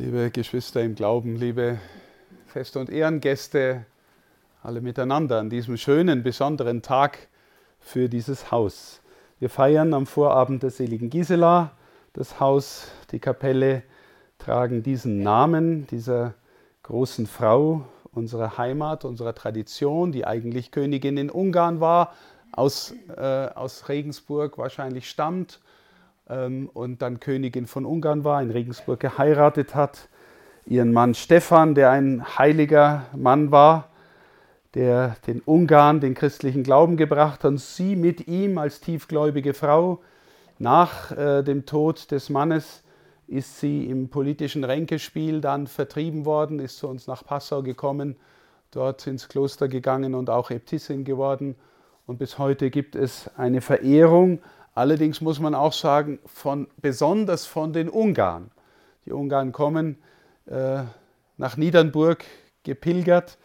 Liebe Geschwister im Glauben, liebe Feste- und Ehrengäste, alle miteinander an diesem schönen, besonderen Tag für dieses Haus. Wir feiern am Vorabend der seligen Gisela. Das Haus, die Kapelle tragen diesen Namen dieser großen Frau unserer Heimat, unserer Tradition, die eigentlich Königin in Ungarn war, aus, äh, aus Regensburg wahrscheinlich stammt und dann Königin von Ungarn war, in Regensburg geheiratet hat. Ihren Mann Stephan, der ein heiliger Mann war, der den Ungarn den christlichen Glauben gebracht hat, und sie mit ihm als tiefgläubige Frau. Nach äh, dem Tod des Mannes ist sie im politischen Ränkespiel dann vertrieben worden, ist zu uns nach Passau gekommen, dort ins Kloster gegangen und auch Äbtissin geworden. Und bis heute gibt es eine Verehrung Allerdings muss man auch sagen, von, besonders von den Ungarn. Die Ungarn kommen äh, nach Niedernburg gepilgert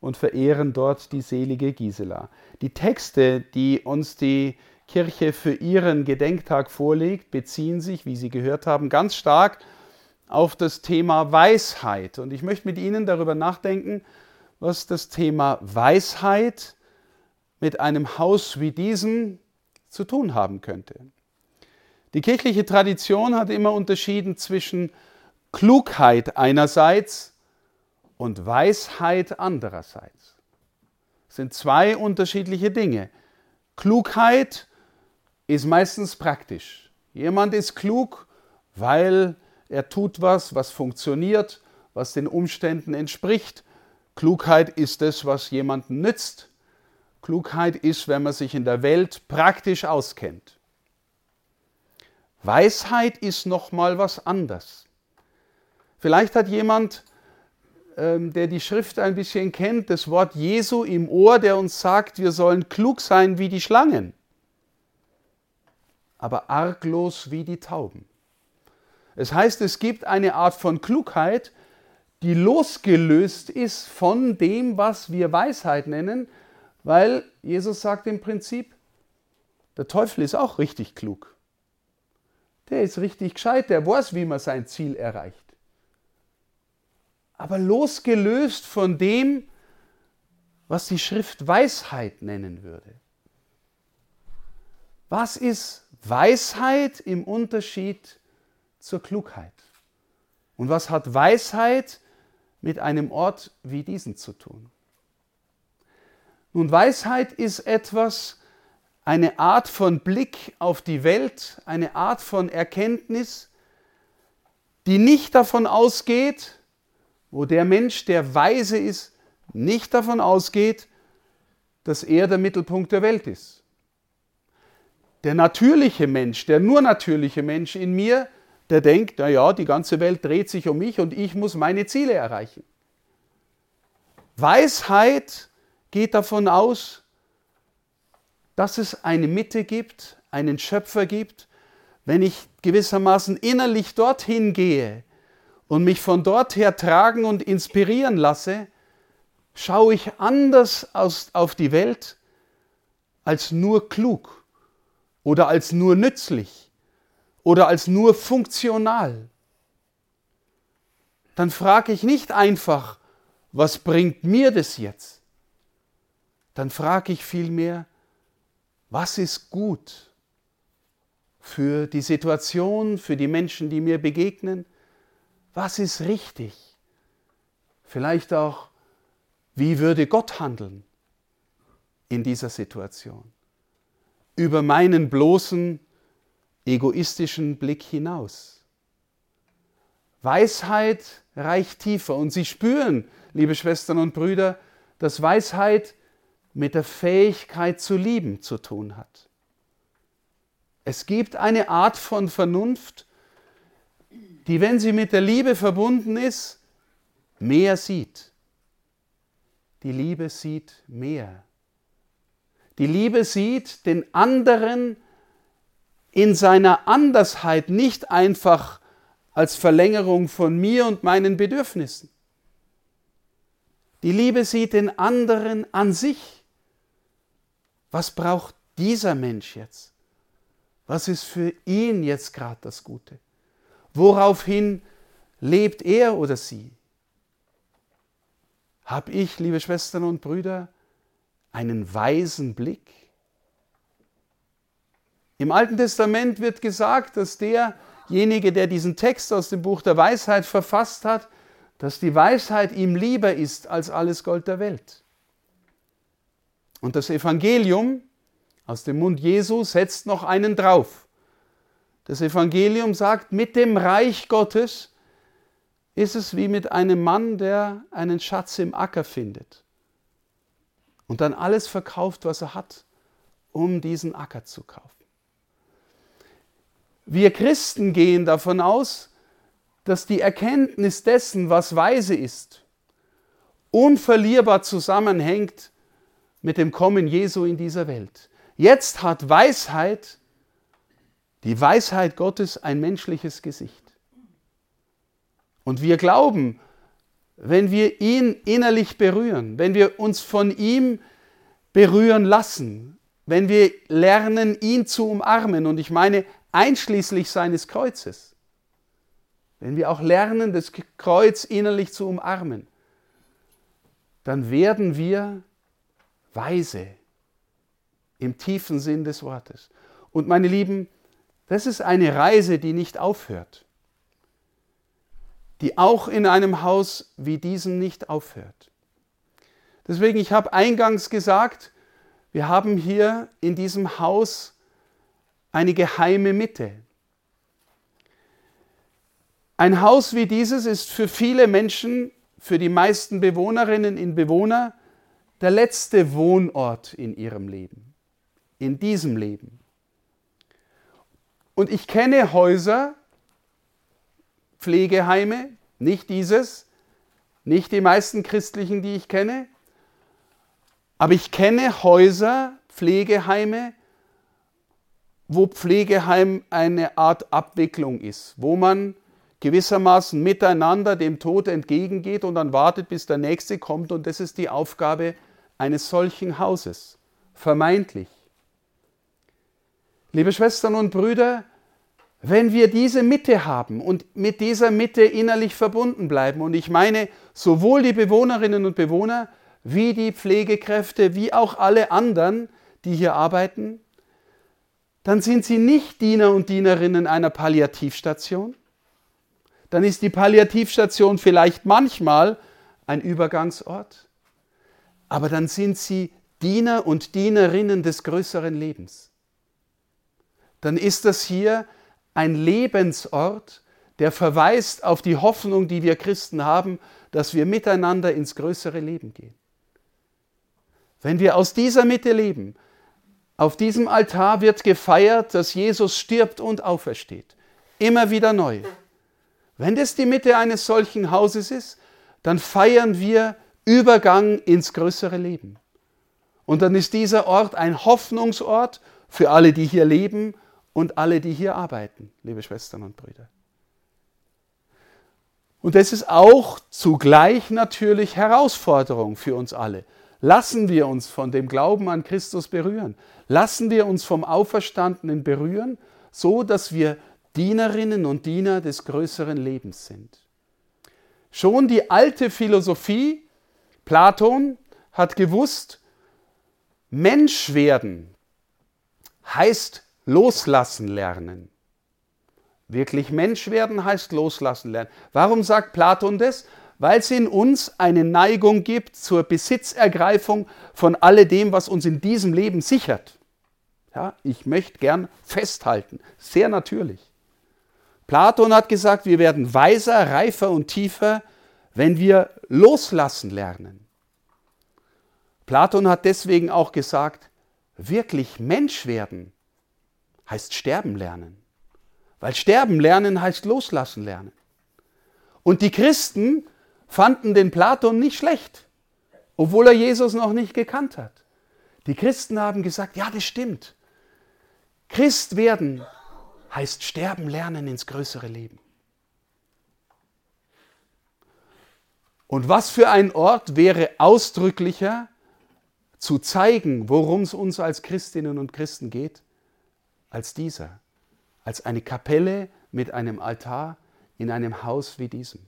und verehren dort die selige Gisela. Die Texte, die uns die Kirche für ihren Gedenktag vorlegt, beziehen sich, wie Sie gehört haben, ganz stark auf das Thema Weisheit. Und ich möchte mit Ihnen darüber nachdenken, was das Thema Weisheit mit einem Haus wie diesem, zu tun haben könnte. Die kirchliche Tradition hat immer unterschieden zwischen Klugheit einerseits und Weisheit andererseits. Das sind zwei unterschiedliche Dinge. Klugheit ist meistens praktisch. Jemand ist klug, weil er tut was, was funktioniert, was den Umständen entspricht. Klugheit ist es, was jemanden nützt. Klugheit ist, wenn man sich in der Welt praktisch auskennt. Weisheit ist noch mal was anderes. Vielleicht hat jemand, ähm, der die Schrift ein bisschen kennt, das Wort Jesu im Ohr, der uns sagt, wir sollen klug sein wie die Schlangen, aber arglos wie die Tauben. Es heißt, es gibt eine Art von Klugheit, die losgelöst ist von dem, was wir Weisheit nennen, weil Jesus sagt im Prinzip, der Teufel ist auch richtig klug. Der ist richtig gescheit, der weiß, wie man sein Ziel erreicht. Aber losgelöst von dem, was die Schrift Weisheit nennen würde. Was ist Weisheit im Unterschied zur Klugheit? Und was hat Weisheit mit einem Ort wie diesen zu tun? Nun, Weisheit ist etwas, eine Art von Blick auf die Welt, eine Art von Erkenntnis, die nicht davon ausgeht, wo der Mensch, der weise ist, nicht davon ausgeht, dass er der Mittelpunkt der Welt ist. Der natürliche Mensch, der nur natürliche Mensch in mir, der denkt, naja, die ganze Welt dreht sich um mich und ich muss meine Ziele erreichen. Weisheit geht davon aus, dass es eine Mitte gibt, einen Schöpfer gibt. Wenn ich gewissermaßen innerlich dorthin gehe und mich von dort her tragen und inspirieren lasse, schaue ich anders aus, auf die Welt als nur klug oder als nur nützlich oder als nur funktional. Dann frage ich nicht einfach, was bringt mir das jetzt? Dann frage ich vielmehr, was ist gut für die Situation, für die Menschen, die mir begegnen? Was ist richtig? Vielleicht auch, wie würde Gott handeln in dieser Situation? Über meinen bloßen egoistischen Blick hinaus. Weisheit reicht tiefer und Sie spüren, liebe Schwestern und Brüder, dass Weisheit mit der Fähigkeit zu lieben zu tun hat. Es gibt eine Art von Vernunft, die, wenn sie mit der Liebe verbunden ist, mehr sieht. Die Liebe sieht mehr. Die Liebe sieht den anderen in seiner Andersheit nicht einfach als Verlängerung von mir und meinen Bedürfnissen. Die Liebe sieht den anderen an sich was braucht dieser Mensch jetzt? Was ist für ihn jetzt gerade das Gute? Woraufhin lebt er oder sie? Hab ich, liebe Schwestern und Brüder, einen weisen Blick? Im Alten Testament wird gesagt, dass derjenige, der diesen Text aus dem Buch der Weisheit verfasst hat, dass die Weisheit ihm lieber ist als alles Gold der Welt. Und das Evangelium aus dem Mund Jesu setzt noch einen drauf. Das Evangelium sagt, mit dem Reich Gottes ist es wie mit einem Mann, der einen Schatz im Acker findet und dann alles verkauft, was er hat, um diesen Acker zu kaufen. Wir Christen gehen davon aus, dass die Erkenntnis dessen, was weise ist, unverlierbar zusammenhängt mit dem Kommen Jesu in dieser Welt. Jetzt hat Weisheit, die Weisheit Gottes, ein menschliches Gesicht. Und wir glauben, wenn wir ihn innerlich berühren, wenn wir uns von ihm berühren lassen, wenn wir lernen, ihn zu umarmen, und ich meine einschließlich seines Kreuzes, wenn wir auch lernen, das Kreuz innerlich zu umarmen, dann werden wir weise im tiefen Sinn des Wortes. Und meine Lieben, das ist eine Reise, die nicht aufhört, die auch in einem Haus wie diesem nicht aufhört. Deswegen, ich habe eingangs gesagt, wir haben hier in diesem Haus eine geheime Mitte. Ein Haus wie dieses ist für viele Menschen, für die meisten Bewohnerinnen und Bewohner, der letzte Wohnort in ihrem Leben, in diesem Leben. Und ich kenne Häuser, Pflegeheime, nicht dieses, nicht die meisten christlichen, die ich kenne, aber ich kenne Häuser, Pflegeheime, wo Pflegeheim eine Art Abwicklung ist, wo man gewissermaßen miteinander dem Tod entgegengeht und dann wartet, bis der Nächste kommt. Und das ist die Aufgabe eines solchen Hauses, vermeintlich. Liebe Schwestern und Brüder, wenn wir diese Mitte haben und mit dieser Mitte innerlich verbunden bleiben, und ich meine sowohl die Bewohnerinnen und Bewohner wie die Pflegekräfte, wie auch alle anderen, die hier arbeiten, dann sind sie nicht Diener und Dienerinnen einer Palliativstation. Dann ist die Palliativstation vielleicht manchmal ein Übergangsort, aber dann sind sie Diener und Dienerinnen des größeren Lebens. Dann ist das hier ein Lebensort, der verweist auf die Hoffnung, die wir Christen haben, dass wir miteinander ins größere Leben gehen. Wenn wir aus dieser Mitte leben, auf diesem Altar wird gefeiert, dass Jesus stirbt und aufersteht. Immer wieder neu. Wenn das die Mitte eines solchen Hauses ist, dann feiern wir Übergang ins größere Leben. Und dann ist dieser Ort ein Hoffnungsort für alle, die hier leben und alle, die hier arbeiten, liebe Schwestern und Brüder. Und das ist auch zugleich natürlich Herausforderung für uns alle. Lassen wir uns von dem Glauben an Christus berühren. Lassen wir uns vom Auferstandenen berühren, so dass wir Dienerinnen und Diener des größeren Lebens sind. Schon die alte Philosophie Platon hat gewusst, Mensch werden heißt loslassen lernen. Wirklich Mensch werden heißt loslassen lernen. Warum sagt Platon das? Weil es in uns eine Neigung gibt zur Besitzergreifung von alledem, was uns in diesem Leben sichert. Ja, ich möchte gern festhalten, sehr natürlich. Platon hat gesagt, wir werden weiser, reifer und tiefer, wenn wir loslassen lernen. Platon hat deswegen auch gesagt, wirklich Mensch werden heißt sterben lernen. Weil sterben lernen heißt loslassen lernen. Und die Christen fanden den Platon nicht schlecht, obwohl er Jesus noch nicht gekannt hat. Die Christen haben gesagt, ja, das stimmt. Christ werden heißt sterben lernen ins größere Leben. Und was für ein Ort wäre ausdrücklicher zu zeigen, worum es uns als Christinnen und Christen geht, als dieser, als eine Kapelle mit einem Altar, in einem Haus wie diesem,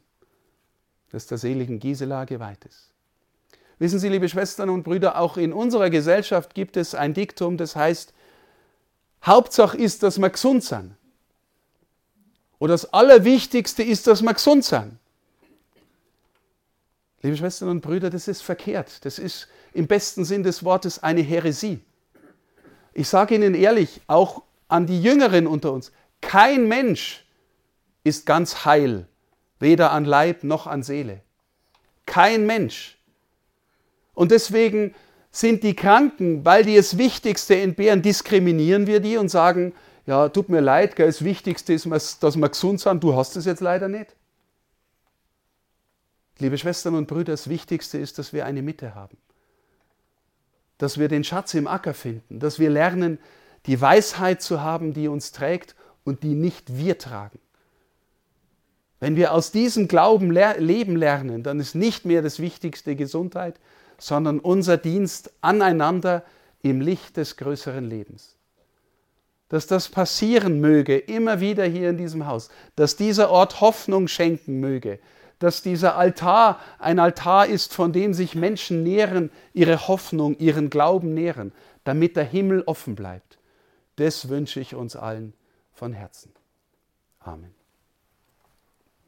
das der seligen Gisela geweiht ist. Wissen Sie, liebe Schwestern und Brüder, auch in unserer Gesellschaft gibt es ein Diktum, das heißt, Hauptsache ist, dass wir gesund sind. Oder das Allerwichtigste ist, dass wir gesund sind. Liebe Schwestern und Brüder, das ist verkehrt. Das ist im besten Sinn des Wortes eine Häresie. Ich sage Ihnen ehrlich, auch an die Jüngeren unter uns, kein Mensch ist ganz heil, weder an Leib noch an Seele. Kein Mensch. Und deswegen sind die Kranken, weil die das Wichtigste entbehren, diskriminieren wir die und sagen, ja, tut mir leid, das Wichtigste ist, dass wir gesund sind, du hast es jetzt leider nicht. Liebe Schwestern und Brüder, das Wichtigste ist, dass wir eine Mitte haben. Dass wir den Schatz im Acker finden, dass wir lernen, die Weisheit zu haben, die uns trägt und die nicht wir tragen. Wenn wir aus diesem Glauben leben lernen, dann ist nicht mehr das Wichtigste Gesundheit, sondern unser Dienst aneinander im Licht des größeren Lebens. Dass das passieren möge, immer wieder hier in diesem Haus, dass dieser Ort Hoffnung schenken möge, dass dieser Altar ein Altar ist, von dem sich Menschen nähren, ihre Hoffnung, ihren Glauben nähren, damit der Himmel offen bleibt. Das wünsche ich uns allen von Herzen. Amen.